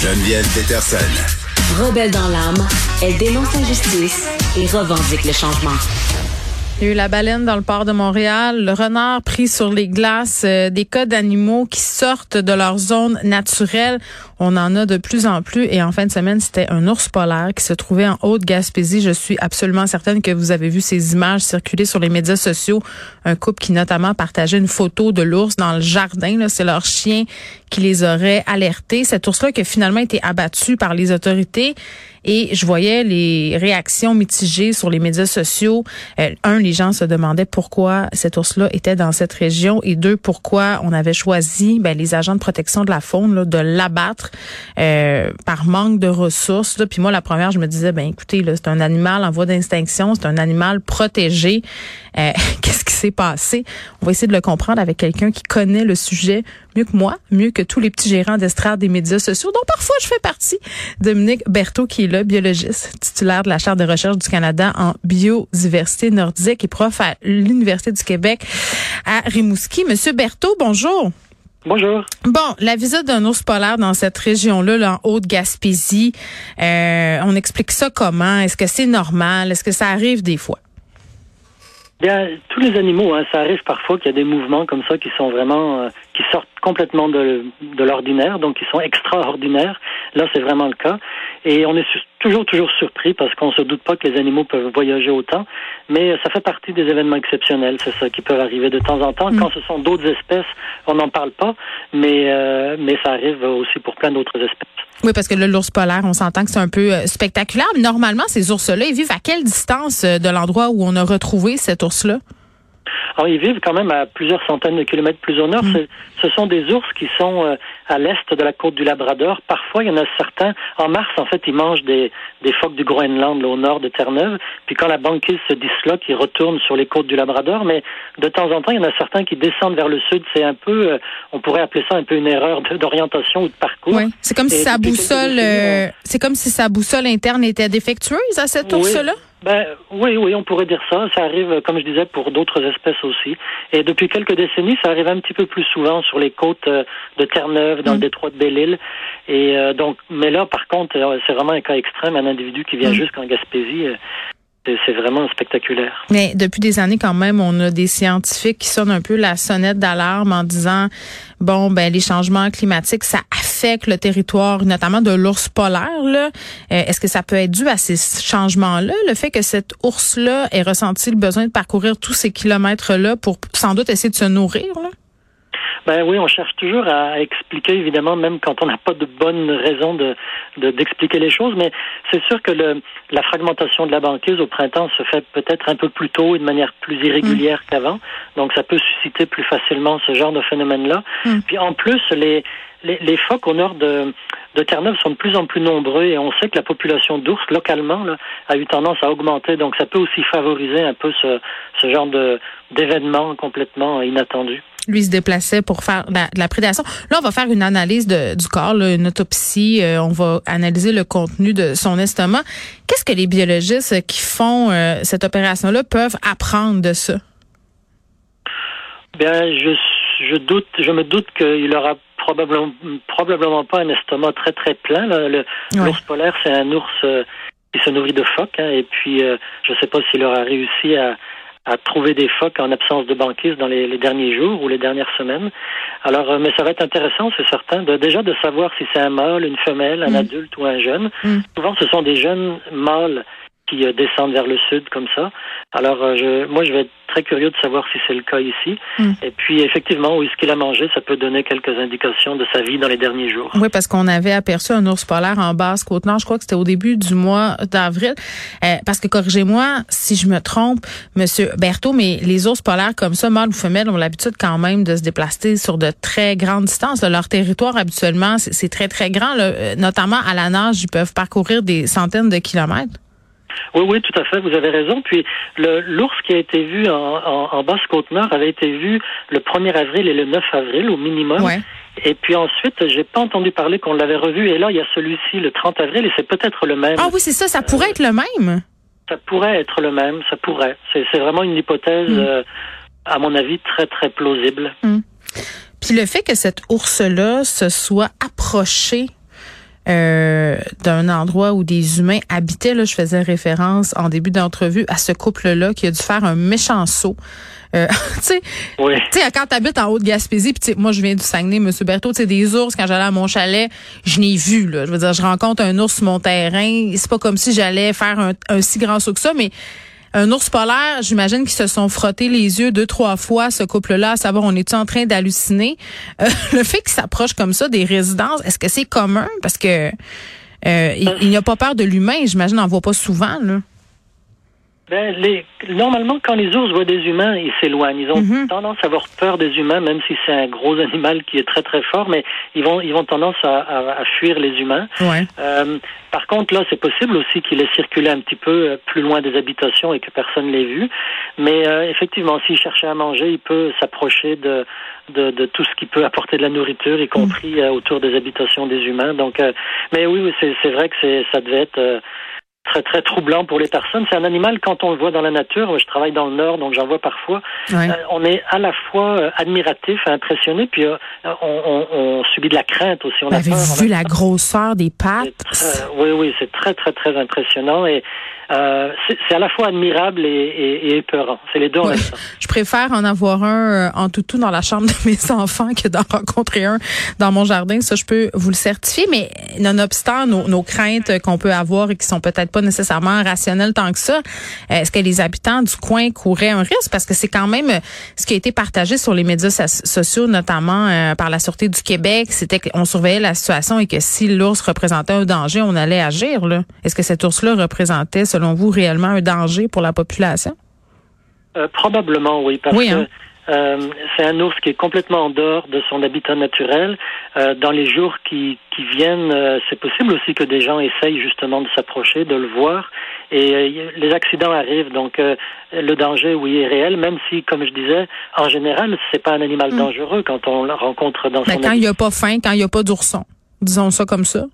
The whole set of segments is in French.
Geneviève Peterson. Rebelle dans l'âme, elle dénonce l'injustice et revendique le changement. Il y a eu la baleine dans le port de Montréal, le renard pris sur les glaces, euh, des cas d'animaux qui sortent de leur zone naturelle. On en a de plus en plus. Et en fin de semaine, c'était un ours polaire qui se trouvait en Haute-Gaspésie. Je suis absolument certaine que vous avez vu ces images circuler sur les médias sociaux. Un couple qui notamment partageait une photo de l'ours dans le jardin. C'est leur chien qui les aurait alertés. Cet ours-là qui a finalement été abattu par les autorités. Et je voyais les réactions mitigées sur les médias sociaux. Euh, un, les gens se demandaient pourquoi cet ours-là était dans cette région. Et deux, pourquoi on avait choisi ben, les agents de protection de la faune là, de l'abattre euh, par manque de ressources. Là. Puis moi, la première, je me disais, ben écoutez, c'est un animal en voie d'extinction, c'est un animal protégé. Euh, Qu'est-ce qui s'est passé? On va essayer de le comprendre avec quelqu'un qui connaît le sujet mieux que moi, mieux que tous les petits gérants d'estrade des médias sociaux, dont parfois je fais partie. Dominique Berthaud, qui est là, biologiste, titulaire de la Charte de recherche du Canada en biodiversité nordique et prof à l'Université du Québec à Rimouski. Monsieur Berthaud, bonjour. Bonjour. Bon, la visite d'un ours polaire dans cette région-là, là, en Haute-Gaspésie, euh, on explique ça comment? Est-ce que c'est normal? Est-ce que ça arrive des fois? Bien, tous les animaux, hein, ça arrive parfois qu'il y a des mouvements comme ça qui sont vraiment, euh, qui sortent complètement de, de l'ordinaire, donc qui sont extraordinaires. Là, c'est vraiment le cas. Et on est toujours, toujours surpris parce qu'on se doute pas que les animaux peuvent voyager autant. Mais ça fait partie des événements exceptionnels, c'est ça, qui peuvent arriver de temps en temps. Mm. Quand ce sont d'autres espèces, on n'en parle pas, mais, euh, mais ça arrive aussi pour plein d'autres espèces. Oui, parce que là, l'ours polaire, on s'entend que c'est un peu euh, spectaculaire. Normalement, ces ours-là, ils vivent à quelle distance euh, de l'endroit où on a retrouvé cet ours-là? Alors, ils vivent quand même à plusieurs centaines de kilomètres plus au nord. Mm. Ce sont des ours qui sont euh, à l'est de la côte du Labrador. Parfois, il y en a certains. En mars, en fait, ils mangent des, des phoques du Groenland, là, au nord de Terre-Neuve. Puis quand la banquise se disloque, ils retournent sur les côtes du Labrador. Mais de temps en temps, il y en a certains qui descendent vers le sud. C'est un peu, euh, on pourrait appeler ça un peu une erreur d'orientation ou de parcours. Oui. C'est comme si sa boussole, euh, c'est comme si sa boussole interne était défectueuse à cet ours-là? Ben oui, oui, on pourrait dire ça. Ça arrive, comme je disais, pour d'autres espèces aussi. Et depuis quelques décennies, ça arrive un petit peu plus souvent sur les côtes euh, de Terre-Neuve, dans le mm. détroit de Belle-Île. Et euh, donc, mais là, par contre, euh, c'est vraiment un cas extrême, un individu qui vient mm. jusqu'en Gaspésie c'est vraiment spectaculaire. Mais depuis des années, quand même, on a des scientifiques qui sonnent un peu la sonnette d'alarme en disant, bon, ben les changements climatiques, ça affecte le territoire, notamment de l'ours polaire. Là. Euh, est-ce que ça peut être dû à ces changements-là, le fait que cet ours-là ait ressenti le besoin de parcourir tous ces kilomètres-là pour sans doute essayer de se nourrir? Là? Ben oui, on cherche toujours à expliquer, évidemment, même quand on n'a pas de bonne raison de d'expliquer les choses. Mais c'est sûr que le, la fragmentation de la banquise au printemps se fait peut-être un peu plus tôt et de manière plus irrégulière mm. qu'avant. Donc ça peut susciter plus facilement ce genre de phénomène-là. Mm. Puis en plus, les, les, les phoques au nord de, de Terre-Neuve sont de plus en plus nombreux et on sait que la population d'ours localement là, a eu tendance à augmenter. Donc ça peut aussi favoriser un peu ce, ce genre de d'événements complètement inattendus lui se déplaçait pour faire la, la prédation. Là, on va faire une analyse de, du corps, une autopsie. Euh, on va analyser le contenu de son estomac. Qu'est-ce que les biologistes qui font euh, cette opération-là peuvent apprendre de ça? Bien, je, je doute, je me doute qu'il aura probablement, probablement pas un estomac très très plein. L'ours polaire, c'est un ours euh, qui se nourrit de phoques, hein, et puis je ne sais pas s'il aura réussi à, à trouver des phoques en absence de banquise dans les, derniers jours ou les dernières semaines. Alors, euh, mais ça va être intéressant, c'est certain, de, déjà de savoir si c'est un mâle, une femelle, un mm. adulte ou un jeune. Mm. Souvent, ce sont des jeunes mâles qui euh, descendent vers le sud comme ça. Alors, euh, je, moi, je vais être très curieux de savoir si c'est le cas ici. Hmm. Et puis, effectivement, où est-ce qu'il a mangé, ça peut donner quelques indications de sa vie dans les derniers jours. Oui, parce qu'on avait aperçu un ours polaire en basse côte nord. Je crois que c'était au début du mois d'avril. Euh, parce que corrigez-moi si je me trompe, Monsieur Berthaud, mais les ours polaires comme ça, mâles ou femelles, ont l'habitude quand même de se déplacer sur de très grandes distances. Leur territoire habituellement, c'est très très grand. Notamment à la nage, ils peuvent parcourir des centaines de kilomètres. Oui, oui, tout à fait, vous avez raison. Puis l'ours qui a été vu en, Basse-Côte-Nord avait été vu le 1er avril et le 9 avril au minimum. Et puis ensuite, j'ai pas entendu parler qu'on l'avait revu. Et là, il y a celui-ci le 30 avril et c'est peut-être le même. Ah oui, c'est ça, ça pourrait être le même. Ça pourrait être le même, ça pourrait. C'est vraiment une hypothèse, hmm. euh, à mon avis, très, très plausible. Hmm. Puis le fait que cet ours-là se soit approché euh, d'un endroit où des humains habitaient. Là, je faisais référence en début d'entrevue à ce couple-là qui a dû faire un méchant saut. Euh, tu sais, quand tu habites en Haute-Gaspésie, puis moi je viens du Saguenay, Monsieur Berthaud, tu sais, des ours, quand j'allais à mon chalet, je n'ai vu. Là. Je veux dire, je rencontre un ours sur mon terrain. C'est pas comme si j'allais faire un, un si grand saut que ça, mais un ours polaire, j'imagine qu'ils se sont frottés les yeux deux, trois fois, ce couple-là, à savoir, on est en train d'halluciner? Euh, le fait qu'ils s'approchent comme ça des résidences, est-ce que c'est commun? Parce que euh, il, n'y a pas peur de l'humain, j'imagine, on n'en voit pas souvent, là. Ben, les, normalement, quand les ours voient des humains, ils s'éloignent. Ils ont mhm. tendance à avoir peur des humains, même si c'est un gros animal qui est très très fort, mais ils vont ils vont tendance à, à, fuir les humains. Ouais. Euh, par contre, là, c'est possible aussi qu'il ait circulé un petit peu euh, plus loin des habitations et que personne l'ait vu. Mais euh, effectivement, s'il cherchait à manger, il peut s'approcher de, de, de, tout ce qui peut apporter de la nourriture, y compris mhm. autour des habitations des humains. Donc, mais oui, oui c'est vrai que c'est ça devait être très très troublant pour les personnes. C'est un animal quand on le voit dans la nature. Je travaille dans le nord, donc j'en vois parfois. Euh, on est à la fois euh, admiratif, impressionné, puis euh, on, on, subit de la crainte aussi. On Vous avez vu la grosseur des pattes? Oui, oui, c'est très très très impressionnant et euh, c'est à la fois admirable et, et, et épeurant. C'est les deux temps. Je préfère en avoir un en toutou dans la chambre de mes enfants que d'en rencontrer un dans mon jardin. Ça, je peux vous le certifier. Mais nonobstant nos, nos craintes qu'on peut avoir et qui sont peut-être pas nécessairement rationnelles tant que ça, est-ce que les habitants du coin couraient un risque? Parce que c'est quand même ce qui a été partagé sur les médias sociaux, notamment euh, par la Sûreté du Québec, c'était qu'on surveillait la situation et que si l'ours représentait un danger, on allait agir. Est-ce que cet ours-là représentait, selon vous, réellement un danger pour la population? Euh, probablement, oui, parce que hein? Euh, c'est un ours qui est complètement en dehors de son habitat naturel. Euh, dans les jours qui, qui viennent, c'est possible aussi que des gens essayent justement de s'approcher, de le voir. Et les accidents arrivent, donc le danger, oui, est réel, même si, comme je disais, en général, c'est pas un animal hmm. dangereux quand on le rencontre dans Mais son quand il n'y a pas faim, quand il n'y a pas d'ourson, disons ça comme ça.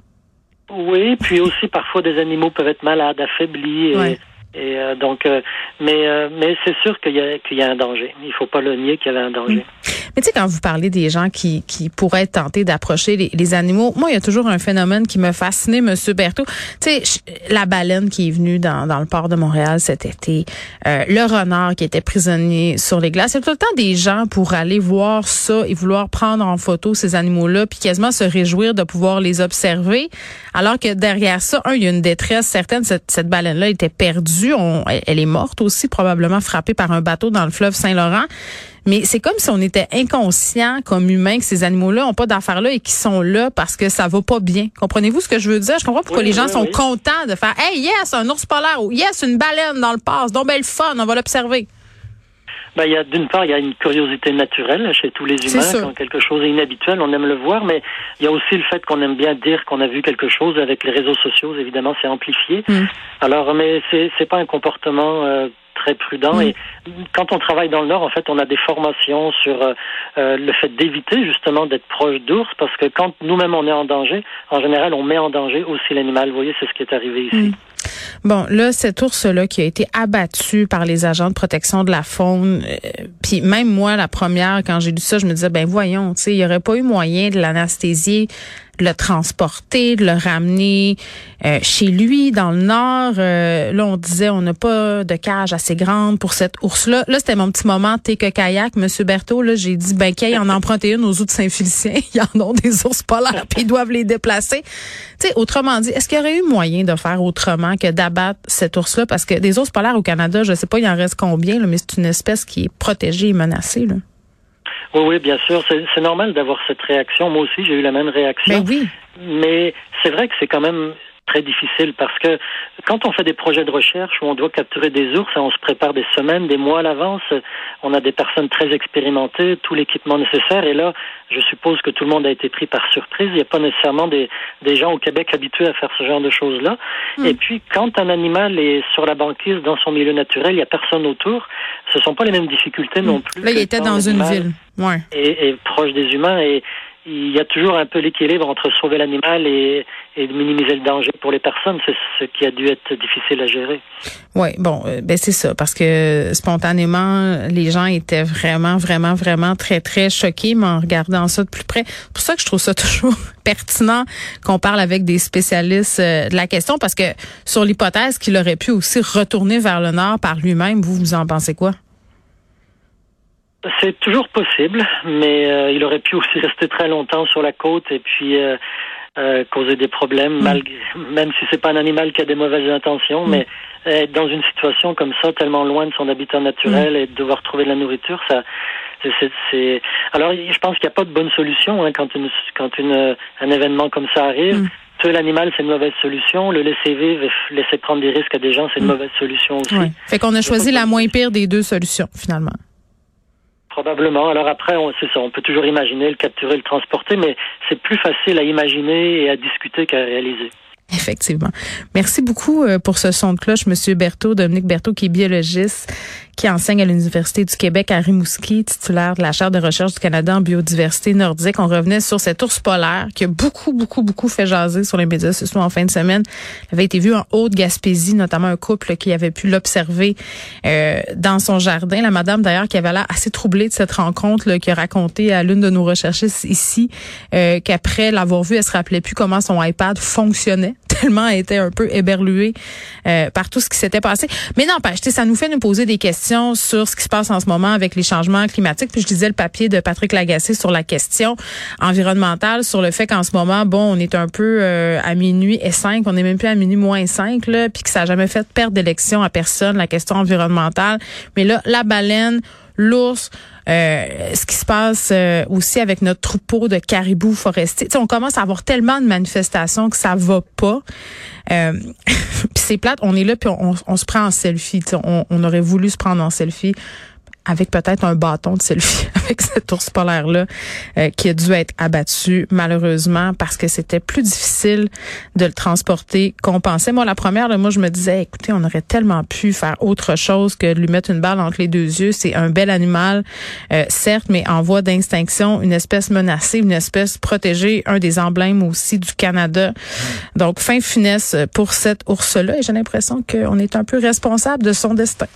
Oui, puis aussi parfois des animaux peuvent être malades, affaiblis. Et, et euh, donc, euh, mais euh, mais c'est sûr qu'il y qu'il y a un danger. Il faut pas le nier qu'il y avait un danger. Mm. Mais tu sais, quand vous parlez des gens qui, qui pourraient tentés d'approcher les, les, animaux, moi, il y a toujours un phénomène qui me fascinait, Monsieur Berthaud. Tu sais, la baleine qui est venue dans, dans le port de Montréal cet été, le renard qui était prisonnier sur les glaces. Il y a tout le temps des gens pour aller voir ça et vouloir prendre en photo ces animaux-là, puis quasiment se réjouir de pouvoir les observer. Alors que derrière ça, un, il y a une détresse certaine. Cette, cette baleine-là était perdue elle est morte aussi, probablement frappée par un bateau dans le fleuve Saint-Laurent. Mais c'est comme si on était inconscient comme humain que ces animaux-là ont pas d'affaires là et qui sont là parce que ça va pas bien. Comprenez-vous ce que je veux dire? Je comprends pourquoi les gens sont contents de faire Hey, yes, un ours polaire ou yes, une baleine dans le passe. Donc, belle fun, on va l'observer. Ben, il y a d'une part, il y a une curiosité naturelle chez tous les humains. Quand quelque chose est inhabituel, on aime le voir, mais il y a aussi le fait qu'on aime bien dire qu'on a vu quelque chose avec les réseaux sociaux. Évidemment, c'est amplifié. Mm. Alors, mais c'est c'est pas un comportement euh, très prudent. Mm. Et quand on travaille dans le Nord, en fait, on a des formations sur euh, euh, le fait d'éviter justement d'être proche d'ours, parce que quand nous-mêmes on est en danger, en général, on met en danger aussi l'animal. Vous voyez, c'est ce qui est arrivé ici. Mm. Bon, là, cet ours-là qui a été abattu par les agents de protection de la faune, euh, puis même moi, la première, quand j'ai lu ça, je me disais, ben voyons, tu il n'y aurait pas eu moyen de l'anesthésier le transporter, le ramener euh, chez lui dans le nord. Euh, là, on disait on n'a pas de cage assez grande pour cet ours-là. Là, c'était mon petit moment t'es que kayak, Monsieur Berthaud. Là, j'ai dit ben qu'il en emprunté une aux eaux de Saint-Félicien. Ils en ont des ours polaires, puis ils doivent les déplacer. Tu sais, autrement dit, est-ce qu'il y aurait eu moyen de faire autrement que d'abattre cet ours-là? Parce que des ours polaires au Canada, je sais pas, il en reste combien, là, mais c'est une espèce qui est protégée et menacée. Là. Oui, oui, bien sûr. C'est normal d'avoir cette réaction. Moi aussi, j'ai eu la même réaction. Mais oui. Mais c'est vrai que c'est quand même très difficile parce que quand on fait des projets de recherche où on doit capturer des ours, on se prépare des semaines, des mois à l'avance, on a des personnes très expérimentées, tout l'équipement nécessaire, et là, je suppose que tout le monde a été pris par surprise. Il n'y a pas nécessairement des, des gens au Québec habitués à faire ce genre de choses-là. Hmm. Et puis, quand un animal est sur la banquise dans son milieu naturel, il n'y a personne autour, ce sont pas les mêmes difficultés non hmm. plus. Là, il était dans une ville. Ouais. Et, et proche des humains. Et il y a toujours un peu l'équilibre entre sauver l'animal et, et minimiser le danger pour les personnes. C'est ce qui a dû être difficile à gérer. Oui, bon, euh, ben c'est ça, parce que spontanément, les gens étaient vraiment, vraiment, vraiment très, très choqués, mais en regardant ça de plus près. Pour ça que je trouve ça toujours pertinent qu'on parle avec des spécialistes euh, de la question, parce que sur l'hypothèse qu'il aurait pu aussi retourner vers le nord par lui-même, vous, vous en pensez quoi? C'est toujours possible, mais euh, il aurait pu aussi rester très longtemps sur la côte et puis euh, euh, causer des problèmes, mm. malgré, même si c'est pas un animal qui a des mauvaises intentions, mm. mais être dans une situation comme ça, tellement loin de son habitat naturel mm. et de devoir trouver de la nourriture, ça, c'est, alors je pense qu'il n'y a pas de bonne solution hein, quand une, quand une, un événement comme ça arrive. Tuer l'animal, c'est une mauvaise solution. Le laisser vivre, laisser prendre des risques à des gens, c'est une mauvaise solution aussi. Fait qu'on a choisi la moins pire des deux solutions finalement. Probablement. Alors après, c'est ça, on peut toujours imaginer le capturer, le transporter, mais c'est plus facile à imaginer et à discuter qu'à réaliser. Effectivement. Merci beaucoup euh, pour ce son de cloche, Monsieur Berthaud, Dominique Berthaud, qui est biologiste, qui enseigne à l'Université du Québec à Rimouski, titulaire de la chaire de recherche du Canada en biodiversité nordique. On revenait sur cet ours polaire qui a beaucoup, beaucoup, beaucoup fait jaser sur les médias sociaux en fin de semaine. Il avait été vu en Haute-Gaspésie, notamment un couple qui avait pu l'observer euh, dans son jardin. La madame, d'ailleurs, qui avait l'air assez troublée de cette rencontre, là, qui a raconté à l'une de nos recherchistes ici euh, qu'après l'avoir vu, elle se rappelait plus comment son iPad fonctionnait tellement elle était un peu éberluée euh, par tout ce qui s'était passé. Mais non, ça nous fait nous poser des questions sur ce qui se passe en ce moment avec les changements climatiques. Puis je disais le papier de Patrick Lagacé sur la question environnementale, sur le fait qu'en ce moment, bon, on est un peu euh, à minuit et 5, on n'est même plus à minuit moins 5, là, puis que ça n'a jamais fait perdre d'élection à personne, la question environnementale. Mais là, la baleine, l'ours, euh, ce qui se passe euh, aussi avec notre troupeau de caribous forestiers. on commence à avoir tellement de manifestations que ça va pas. Euh, puis c'est plate, on est là puis on, on, se prend en selfie. On, on aurait voulu se prendre en selfie avec peut-être un bâton de selfie avec cet ours polaire là euh, qui a dû être abattu malheureusement parce que c'était plus difficile de le transporter qu'on pensait. Moi la première là, moi je me disais écoutez, on aurait tellement pu faire autre chose que de lui mettre une balle entre les deux yeux, c'est un bel animal euh, certes mais en voie d'extinction, une espèce menacée, une espèce protégée, un des emblèmes aussi du Canada. Donc fin finesse pour cet ours là et j'ai l'impression qu'on est un peu responsable de son destin.